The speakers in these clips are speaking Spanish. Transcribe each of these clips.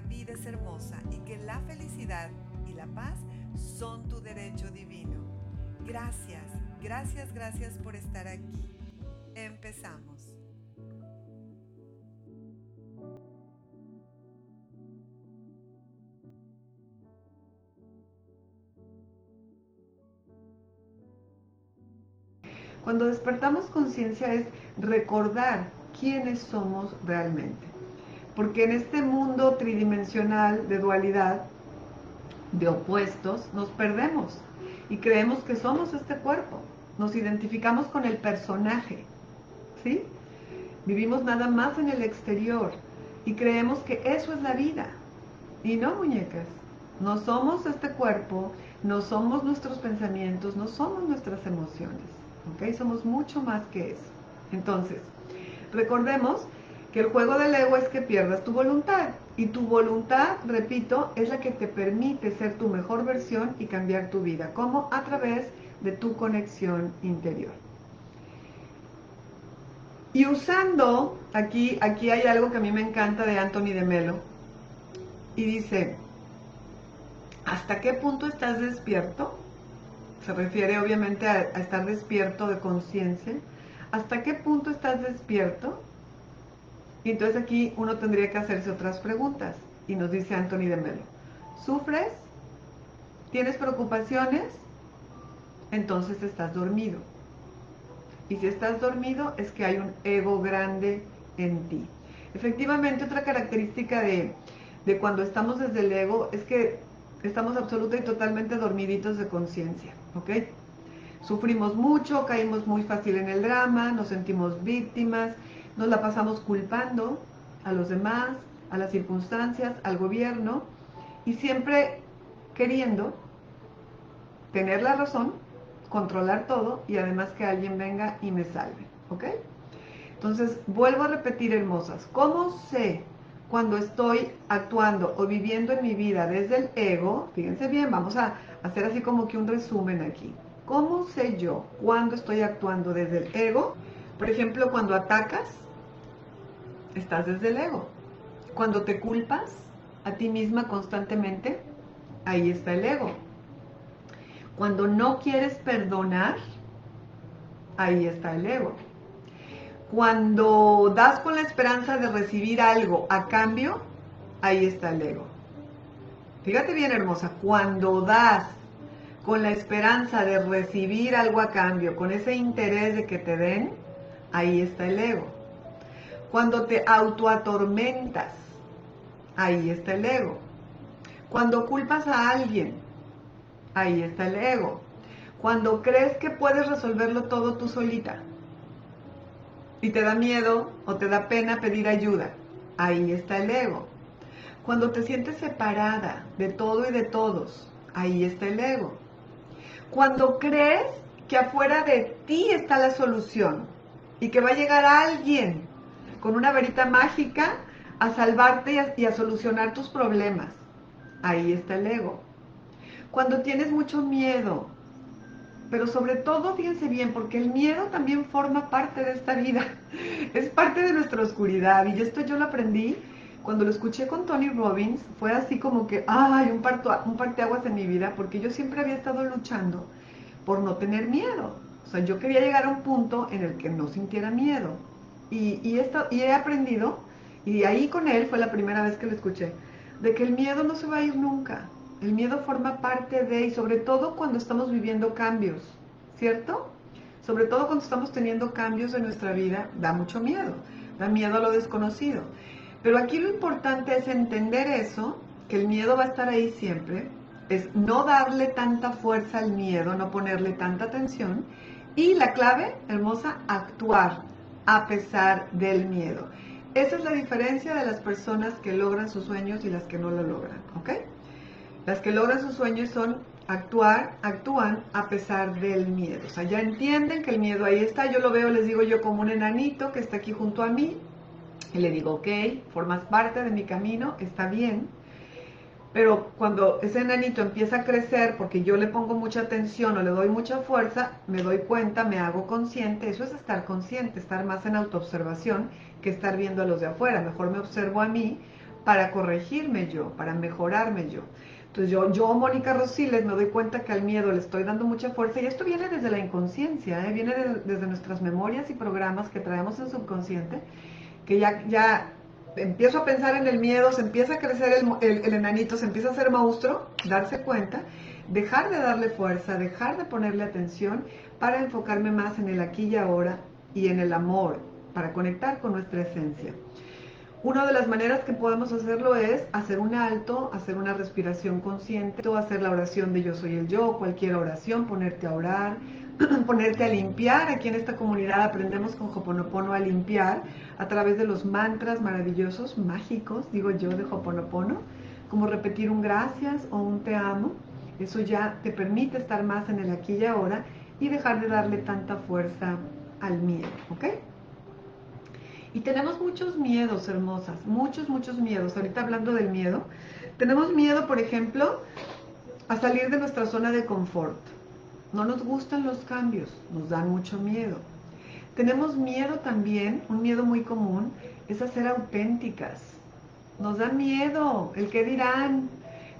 Vida es hermosa y que la felicidad y la paz son tu derecho divino. Gracias, gracias, gracias por estar aquí. Empezamos. Cuando despertamos conciencia es recordar quiénes somos realmente. Porque en este mundo tridimensional de dualidad, de opuestos, nos perdemos y creemos que somos este cuerpo. Nos identificamos con el personaje, ¿sí? Vivimos nada más en el exterior y creemos que eso es la vida. Y no, muñecas, no somos este cuerpo, no somos nuestros pensamientos, no somos nuestras emociones, ¿ok? Somos mucho más que eso. Entonces, recordemos que el juego del ego es que pierdas tu voluntad. Y tu voluntad, repito, es la que te permite ser tu mejor versión y cambiar tu vida. ¿Cómo? A través de tu conexión interior. Y usando, aquí, aquí hay algo que a mí me encanta de Anthony de Melo. Y dice, ¿hasta qué punto estás despierto? Se refiere obviamente a estar despierto de conciencia. ¿Hasta qué punto estás despierto? Y entonces aquí uno tendría que hacerse otras preguntas. Y nos dice Anthony de Melo, ¿sufres? ¿Tienes preocupaciones? Entonces estás dormido. Y si estás dormido es que hay un ego grande en ti. Efectivamente, otra característica de, de cuando estamos desde el ego es que estamos absoluta y totalmente dormiditos de conciencia. ¿Ok? Sufrimos mucho, caímos muy fácil en el drama, nos sentimos víctimas, nos la pasamos culpando a los demás, a las circunstancias, al gobierno y siempre queriendo tener la razón, controlar todo y además que alguien venga y me salve. ¿Ok? Entonces, vuelvo a repetir, hermosas, ¿cómo sé cuando estoy actuando o viviendo en mi vida desde el ego? Fíjense bien, vamos a hacer así como que un resumen aquí. ¿Cómo sé yo cuando estoy actuando desde el ego? Por ejemplo, cuando atacas, estás desde el ego. Cuando te culpas a ti misma constantemente, ahí está el ego. Cuando no quieres perdonar, ahí está el ego. Cuando das con la esperanza de recibir algo a cambio, ahí está el ego. Fíjate bien, hermosa, cuando das con la esperanza de recibir algo a cambio, con ese interés de que te den, ahí está el ego. Cuando te autoatormentas, ahí está el ego. Cuando culpas a alguien, ahí está el ego. Cuando crees que puedes resolverlo todo tú solita y te da miedo o te da pena pedir ayuda, ahí está el ego. Cuando te sientes separada de todo y de todos, ahí está el ego. Cuando crees que afuera de ti está la solución y que va a llegar alguien con una varita mágica a salvarte y a, solucionar tus problemas. Ahí está el ego. Cuando tienes mucho miedo, pero sobre todo, fíjense bien, porque el miedo también forma parte de esta vida, es parte de nuestra oscuridad. Y esto yo lo aprendí cuando lo escuché con Tony Robbins, fue así como que, ay, un, parto, un parteaguas en mi vida, porque yo siempre había estado luchando por no tener miedo. O sea, yo quería llegar a un punto en el que no sintiera miedo. Y, y, esto, y he aprendido, y ahí con él fue la primera vez que lo escuché, de que el miedo no se va a ir nunca. El miedo forma parte de, y sobre todo cuando estamos viviendo cambios. ¿cierto? Sobre todo cuando estamos teniendo cambios en nuestra vida, da mucho miedo, da miedo a lo desconocido. Pero aquí lo importante es entender eso, que el miedo va a estar ahí siempre, es no darle tanta fuerza al miedo, no ponerle tanta atención. Y la clave, hermosa, actuar a pesar del miedo. Esa es la diferencia de las personas que logran sus sueños y las que no lo logran. Las que logran sus sueños son actuar, actúan a pesar del miedo. O sea, ya entienden que el miedo ahí está. Yo lo veo, les digo yo, como un enanito que está aquí junto a mí. Y le digo, ok, formas parte de mi camino, está bien. Pero cuando ese enanito empieza a crecer, porque yo le pongo mucha atención o le doy mucha fuerza, me doy cuenta, me hago consciente. Eso es estar consciente, estar más en autoobservación que estar viendo a los de afuera. Mejor me observo a mí para corregirme yo, para mejorarme yo. Entonces yo, yo, Mónica Rosiles, me doy cuenta que al miedo le estoy dando mucha fuerza y esto viene desde la inconsciencia, ¿eh? viene desde nuestras memorias y programas que traemos en subconsciente, que ya, ya empiezo a pensar en el miedo, se empieza a crecer el, el enanito, se empieza a hacer monstruo, darse cuenta, dejar de darle fuerza, dejar de ponerle atención para enfocarme más en el aquí y ahora y en el amor, para conectar con nuestra esencia. Una de las maneras que podemos hacerlo es hacer un alto, hacer una respiración consciente, hacer la oración de yo soy el yo, cualquier oración, ponerte a orar, ponerte a limpiar. Aquí en esta comunidad aprendemos con Hoponopono a limpiar a través de los mantras maravillosos, mágicos, digo yo, de Hoponopono, como repetir un gracias o un te amo. Eso ya te permite estar más en el aquí y ahora y dejar de darle tanta fuerza al miedo, ¿ok? Y tenemos muchos miedos, hermosas, muchos, muchos miedos. Ahorita hablando del miedo, tenemos miedo, por ejemplo, a salir de nuestra zona de confort. No nos gustan los cambios, nos dan mucho miedo. Tenemos miedo también, un miedo muy común, es a ser auténticas. Nos da miedo el que dirán,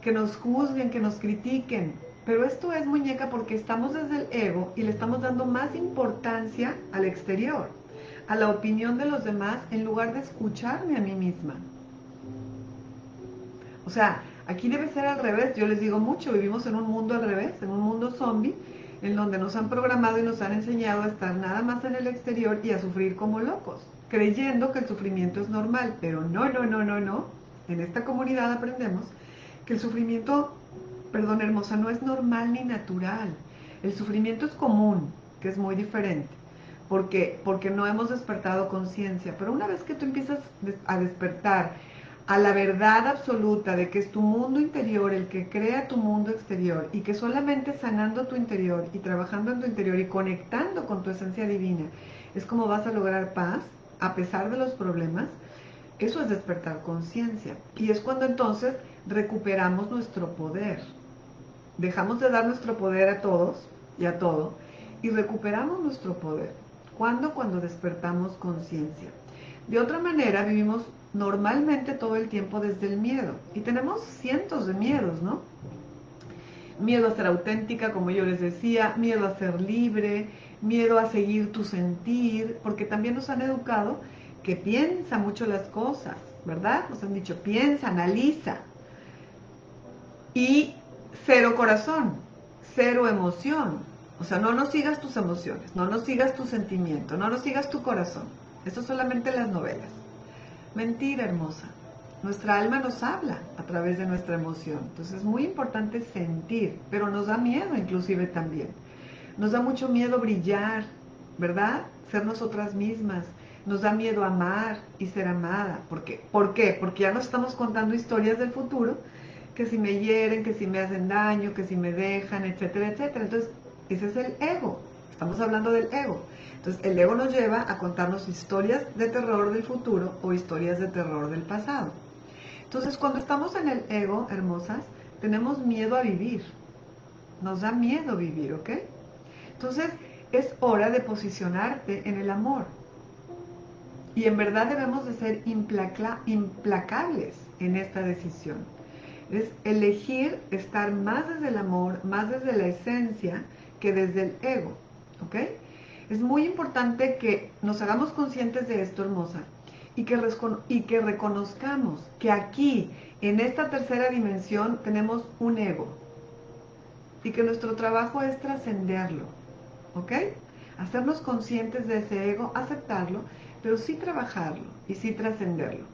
que nos juzguen, que nos critiquen. Pero esto es muñeca porque estamos desde el ego y le estamos dando más importancia al exterior a la opinión de los demás en lugar de escucharme a mí misma. O sea, aquí debe ser al revés. Yo les digo mucho, vivimos en un mundo al revés, en un mundo zombie, en donde nos han programado y nos han enseñado a estar nada más en el exterior y a sufrir como locos, creyendo que el sufrimiento es normal. Pero no, no, no, no, no. En esta comunidad aprendemos que el sufrimiento, perdón hermosa, no es normal ni natural. El sufrimiento es común, que es muy diferente porque, porque no hemos despertado conciencia. Pero una vez que tú empiezas a despertar a la verdad absoluta de que es tu mundo interior el que crea tu mundo exterior y que solamente sanando tu interior y trabajando en tu interior y conectando con tu esencia divina es como vas a lograr paz a pesar de los problemas, eso es despertar conciencia. Y es cuando entonces recuperamos nuestro poder. Dejamos de dar nuestro poder a todos y a todo y recuperamos nuestro poder. ¿Cuándo? Cuando despertamos conciencia. De otra manera, vivimos normalmente todo el tiempo desde el miedo. Y tenemos cientos de miedos, ¿no? Miedo a ser auténtica, como yo les decía, miedo a ser libre, miedo a seguir tu sentir, porque también nos han educado que piensa mucho las cosas, ¿verdad? Nos han dicho, piensa, analiza. Y cero corazón, cero emoción. O sea, no nos sigas tus emociones, no nos sigas tu sentimiento, no nos sigas tu corazón. Eso solamente las novelas. Mentira hermosa. Nuestra alma nos habla a través de nuestra emoción. Entonces es muy importante sentir, pero nos da miedo inclusive también. Nos da mucho miedo brillar, ¿verdad? Ser nosotras mismas. Nos da miedo amar y ser amada. ¿Por qué? ¿Por qué? Porque ya nos estamos contando historias del futuro, que si me hieren, que si me hacen daño, que si me dejan, etcétera, etcétera. Entonces ese es el ego. Estamos hablando del ego. Entonces, el ego nos lleva a contarnos historias de terror del futuro o historias de terror del pasado. Entonces, cuando estamos en el ego, hermosas, tenemos miedo a vivir. Nos da miedo vivir, ¿ok? Entonces, es hora de posicionarte en el amor. Y en verdad debemos de ser implacables en esta decisión. Es elegir estar más desde el amor, más desde la esencia, que desde el ego. ¿Ok? Es muy importante que nos hagamos conscientes de esto, hermosa, y que, reconozcamos que aquí, en esta tercera dimensión, tenemos un ego. Y que nuestro trabajo es trascenderlo. ¿ok? Hacernos conscientes de ese ego, aceptarlo, pero sí trabajarlo y sí trascenderlo.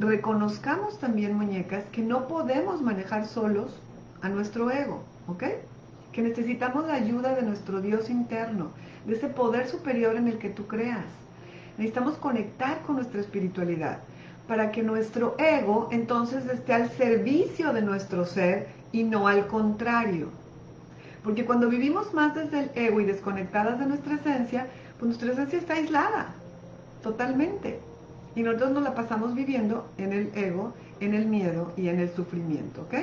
reconozcamos también, muñecas, que no podemos manejar solos a nuestro ego, ¿ok? Que necesitamos la ayuda de nuestro Dios interno, de ese poder superior en el que tú creas. Necesitamos conectar con nuestra espiritualidad para que nuestro ego entonces esté al servicio de nuestro ser y no al contrario. Porque cuando vivimos más desde el ego y desconectadas de nuestra esencia, pues nuestra esencia está aislada, totalmente. Y nosotros nos la pasamos viviendo en el ego, en el miedo y en el sufrimiento, ¿ok?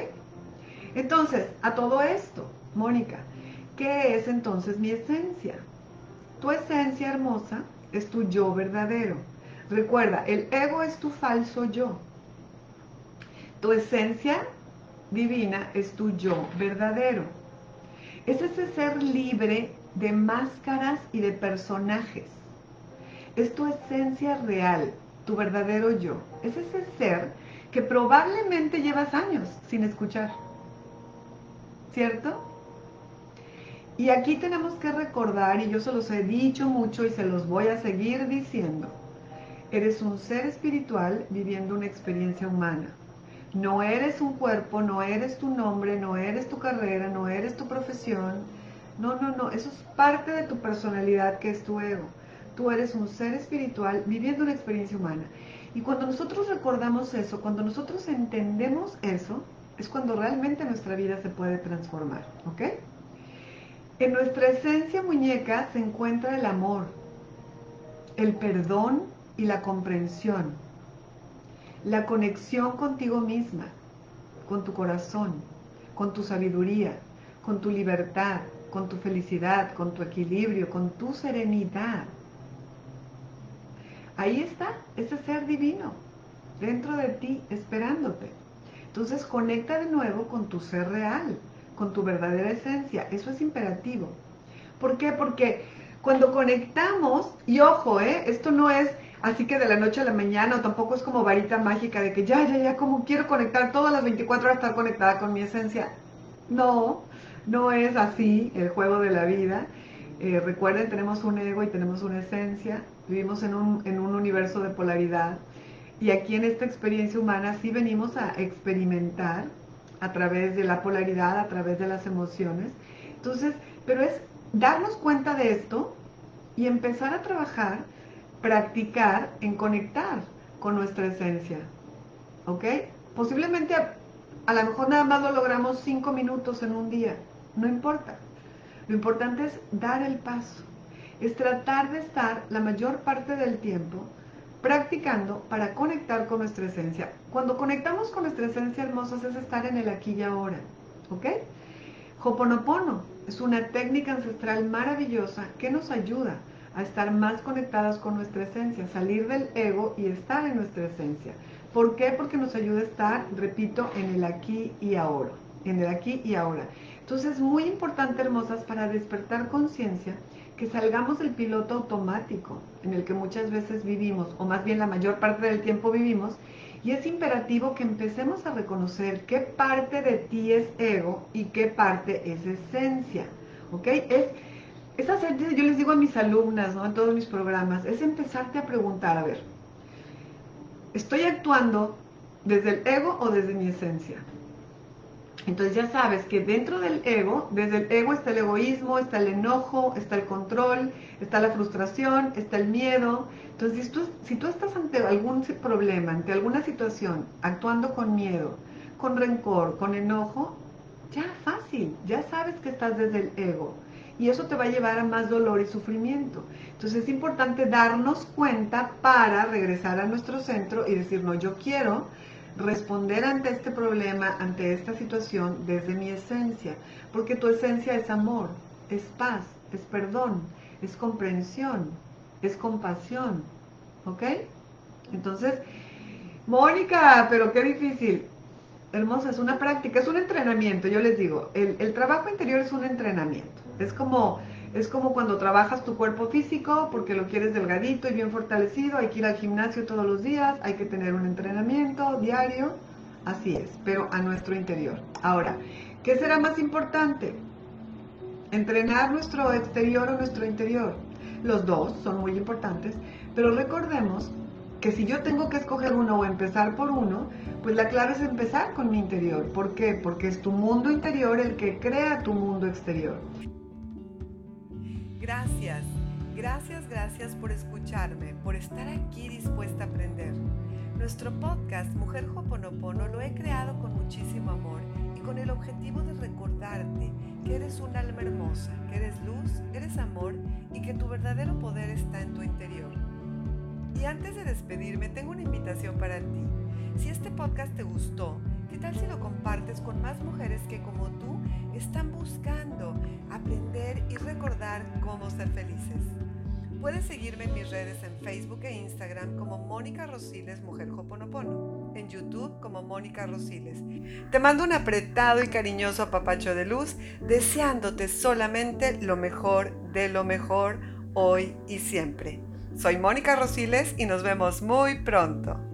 Entonces, a todo esto, Mónica, ¿qué es entonces mi esencia? Tu esencia hermosa es tu yo verdadero. Recuerda, el ego es tu falso yo. Tu esencia divina es tu yo verdadero. Es ese ser libre de máscaras y de personajes. Es tu esencia real, tu verdadero yo. Es ese ser que probablemente llevas años sin escuchar. ¿Cierto? Y aquí tenemos que recordar, y yo se los he dicho mucho y se los voy a seguir diciendo, eres un ser espiritual viviendo una experiencia humana. No eres un cuerpo, no eres tu nombre, no eres tu carrera, no eres tu profesión. No, no, no, eso es parte de tu personalidad que es tu ego. Tú eres un ser espiritual viviendo una experiencia humana. Y cuando nosotros recordamos eso, cuando nosotros entendemos eso, es cuando realmente nuestra vida se puede transformar, ¿ok? En nuestra esencia muñeca se encuentra el amor, el perdón y la comprensión la conexión contigo misma, con tu corazón, con tu sabiduría, con tu libertad, con tu felicidad, con tu equilibrio, con tu serenidad. Ahí está ese ser divino dentro de ti esperándote. Entonces conecta de nuevo con tu ser real, con tu verdadera esencia. Eso es imperativo. ¿Por qué? Porque cuando conectamos, y ojo, ¿eh? esto no es Así que de la noche a la mañana, tampoco es como varita mágica de que ya, ya, ya, como quiero conectar todas las 24 horas, estar conectada con mi esencia. No, no es así el juego de la vida. Eh, recuerden, tenemos un ego y tenemos una esencia, vivimos en un, en un universo de polaridad y aquí en esta experiencia humana sí venimos a experimentar a través de la polaridad, a través de las emociones. Entonces, pero es darnos cuenta de esto y empezar a trabajar practicar en conectar con nuestra esencia. ¿Ok? Posiblemente a, lo mejor nada más lo logramos cinco minutos en un día. No importa. Lo importante es dar el paso. Es tratar de estar la mayor parte del tiempo practicando para conectar con nuestra esencia. Cuando conectamos con nuestra esencia hermosa es estar en el aquí y ahora. ¿Ok? Hoponopono es una técnica ancestral maravillosa que nos ayuda a estar más conectadas con nuestra esencia, salir del ego y estar en nuestra esencia. ¿Por qué? Porque nos ayuda a estar, repito, en el aquí y ahora, en el aquí y ahora. Entonces es muy importante, hermosas, para despertar conciencia, que salgamos del piloto automático en el que muchas veces vivimos, o más bien la mayor parte del tiempo vivimos, y es imperativo que empecemos a reconocer qué parte de ti es ego y qué parte es esencia. ¿Ok? Es es hacer, yo les digo a mis alumnas, ¿no? En todos mis programas, es empezarte a preguntar, a ver, ¿estoy actuando desde el ego o desde mi esencia? Entonces ya sabes que dentro del ego, desde el ego está el egoísmo, está el enojo, está el control, está la frustración, está el miedo. Entonces si tú, si tú estás ante algún problema, ante alguna situación, actuando con miedo, con rencor, con enojo, ya fácil, ya sabes que estás desde el ego y eso te va a llevar a más dolor y sufrimiento. Entonces es importante darnos cuenta para regresar a nuestro centro y decir, no, yo quiero responder ante este problema, ante esta situación desde mi esencia, porque tu esencia es amor, es paz, es perdón, es comprensión, es compasión, ¿ok? Entonces, Mónica, pero qué difícil. Hermosa, es una práctica, es un entrenamiento, yo les digo, el, el trabajo interior es un entrenamiento. Es como, es como cuando trabajas tu cuerpo físico porque lo quieres delgadito y bien fortalecido, hay que ir al gimnasio todos los días, hay que tener un entrenamiento diario, así es, pero a nuestro interior. Ahora, ¿qué será más importante? entrenar nuestro exterior o nuestro interior. Los dos son muy importantes, pero recordemos que si yo tengo que escoger uno o empezar por uno, pues la clave es empezar con mi interior. ¿Por qué? Porque es tu mundo interior el que crea tu mundo exterior. Gracias, gracias, gracias por escucharme, por estar aquí dispuesta a aprender. Nuestro podcast Mujer Hoponopono lo he creado con muchísimo amor y con el objetivo de recordarte que eres un alma hermosa, que eres luz, eres amor y que tu verdadero poder está en tu interior. Y antes de despedirme, tengo una invitación para ti. Si este podcast te gustó, ¿qué tal si lo compartes con más mujeres que como tú están buscando aprender y recordar cómo ser felices? Puedes seguirme en mis redes en Facebook e Instagram como Mónica Rosiles Mujer Hoponopono, en YouTube como Mónica Rosiles. Te mando un apretado y cariñoso apapacho de luz, deseándote solamente lo mejor de lo mejor hoy y siempre. Soy Mónica Rosiles y nos vemos muy pronto.